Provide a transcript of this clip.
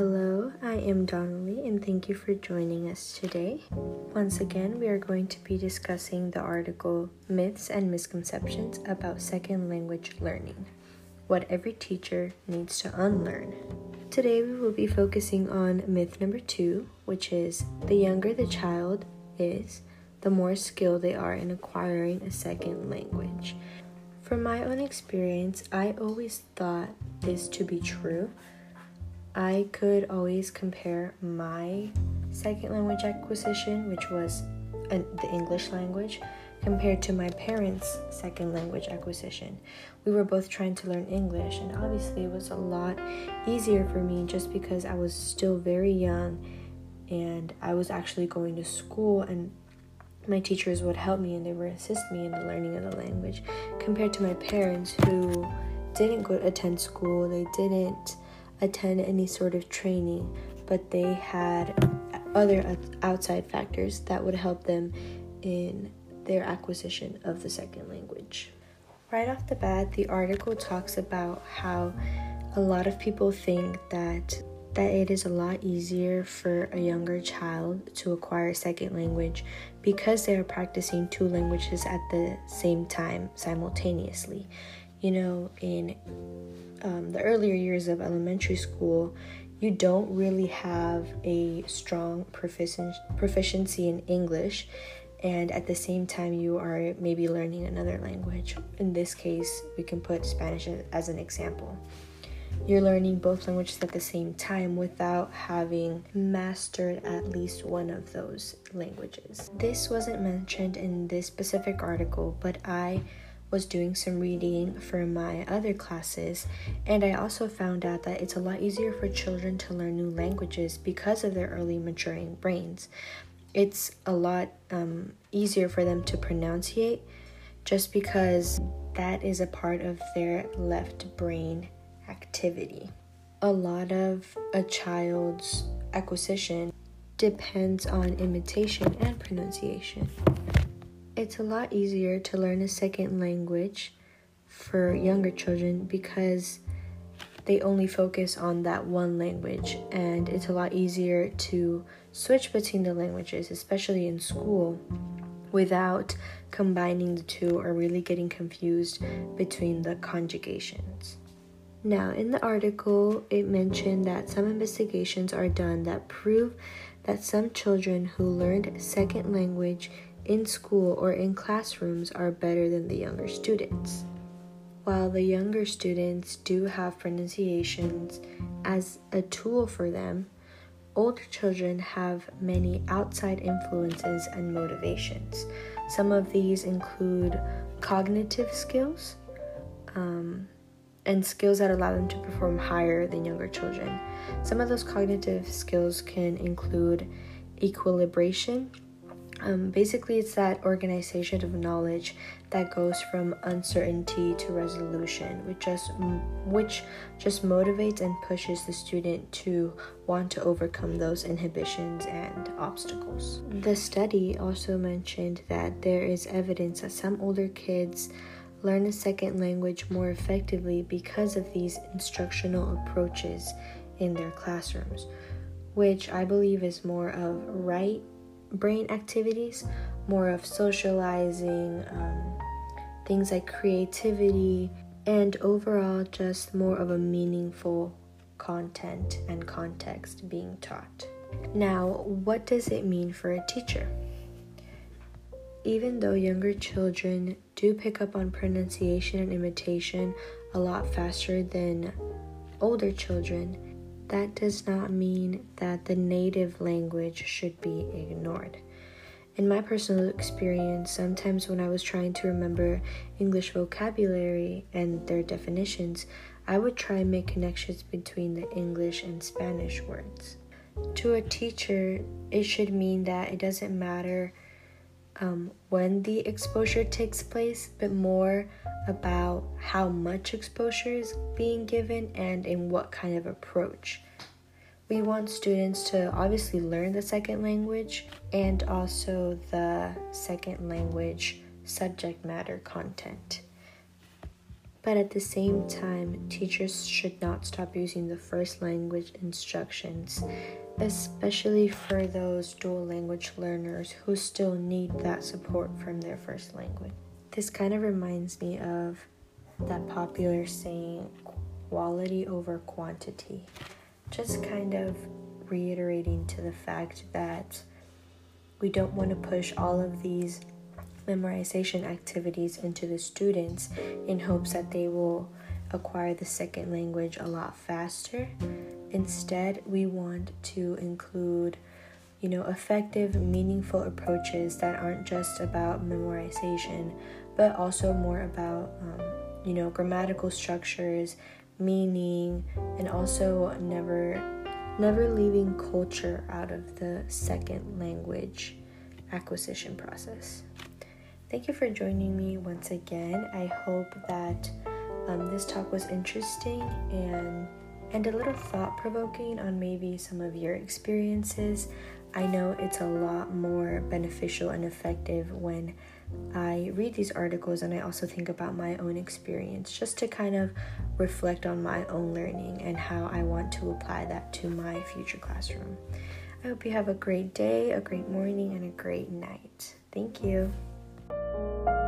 Hello, I am Donnelly and thank you for joining us today. Once again, we are going to be discussing the article Myths and Misconceptions about Second Language Learning What Every Teacher Needs to Unlearn. Today, we will be focusing on myth number two, which is the younger the child is, the more skilled they are in acquiring a second language. From my own experience, I always thought this to be true I could always compare my second language acquisition, which was uh, the English language, compared to my parents' second language acquisition. We were both trying to learn English, and obviously, it was a lot easier for me just because I was still very young and I was actually going to school, and my teachers would help me and they would assist me in the learning of the language compared to my parents who didn't go attend school, they didn't attend any sort of training, but they had other outside factors that would help them in their acquisition of the second language. Right off the bat, the article talks about how a lot of people think that that it is a lot easier for a younger child to acquire a second language because they are practicing two languages at the same time simultaneously. You know, in um, the earlier years of elementary school, you don't really have a strong proficien- proficiency in English, and at the same time, you are maybe learning another language. In this case, we can put Spanish as an example. You're learning both languages at the same time without having mastered at least one of those languages. This wasn't mentioned in this specific article, but I was doing some reading for my other classes, and I also found out that it's a lot easier for children to learn new languages because of their early maturing brains. It's a lot um, easier for them to pronunciate just because that is a part of their left brain activity. A lot of a child's acquisition depends on imitation and pronunciation. It's a lot easier to learn a second language for younger children because they only focus on that one language and it's a lot easier to switch between the languages, especially in school, without combining the two or really getting confused between the conjugations. Now, in the article, it mentioned that some investigations are done that prove that some children who learned second language in school or in classrooms are better than the younger students. While the younger students do have pronunciations as a tool for them, older children have many outside influences and motivations. Some of these include cognitive skills um, and skills that allow them to perform higher than younger children. Some of those cognitive skills can include equilibration, um, basically, it's that organization of knowledge that goes from uncertainty to resolution, which just which just motivates and pushes the student to want to overcome those inhibitions and obstacles. The study also mentioned that there is evidence that some older kids learn a second language more effectively because of these instructional approaches in their classrooms, which I believe is more of right brain activities, more of socializing, um, things like creativity, and overall just more of a meaningful content and context being taught. Now, what does it mean for a teacher? Even though younger children do pick up on pronunciation and imitation a lot faster than older children, that does not mean that the native language should be ignored. In my personal experience, sometimes when I was trying to remember English vocabulary and their definitions, I would try and make connections between the English and Spanish words. To a teacher, it should mean that it doesn't matter um, when the exposure takes place, but more about how much exposure is being given and in what kind of approach. We want students to obviously learn the second language and also the second language subject matter content. But at the same time, teachers should not stop using the first language instructions, especially for those dual language learners who still need that support from their first language. This kind of reminds me of that popular saying, quality over quantity. Just kind of reiterating to the fact that we don't want to push all of these memorization activities into the students in hopes that they will acquire the second language a lot faster. Instead, we want to include you know, effective, meaningful approaches that aren't just about memorization, but also more about, um, you know, grammatical structures, meaning, and also never, never leaving culture out of the second language acquisition process. Thank you for joining me once again. I hope that um, this talk was interesting and and a little thought provoking on maybe some of your experiences. I know it's a lot more beneficial and effective when I read these articles and I also think about my own experience just to kind of reflect on my own learning and how I want to apply that to my future classroom. I hope you have a great day, a great morning, and a great night. Thank you. Thank you. Música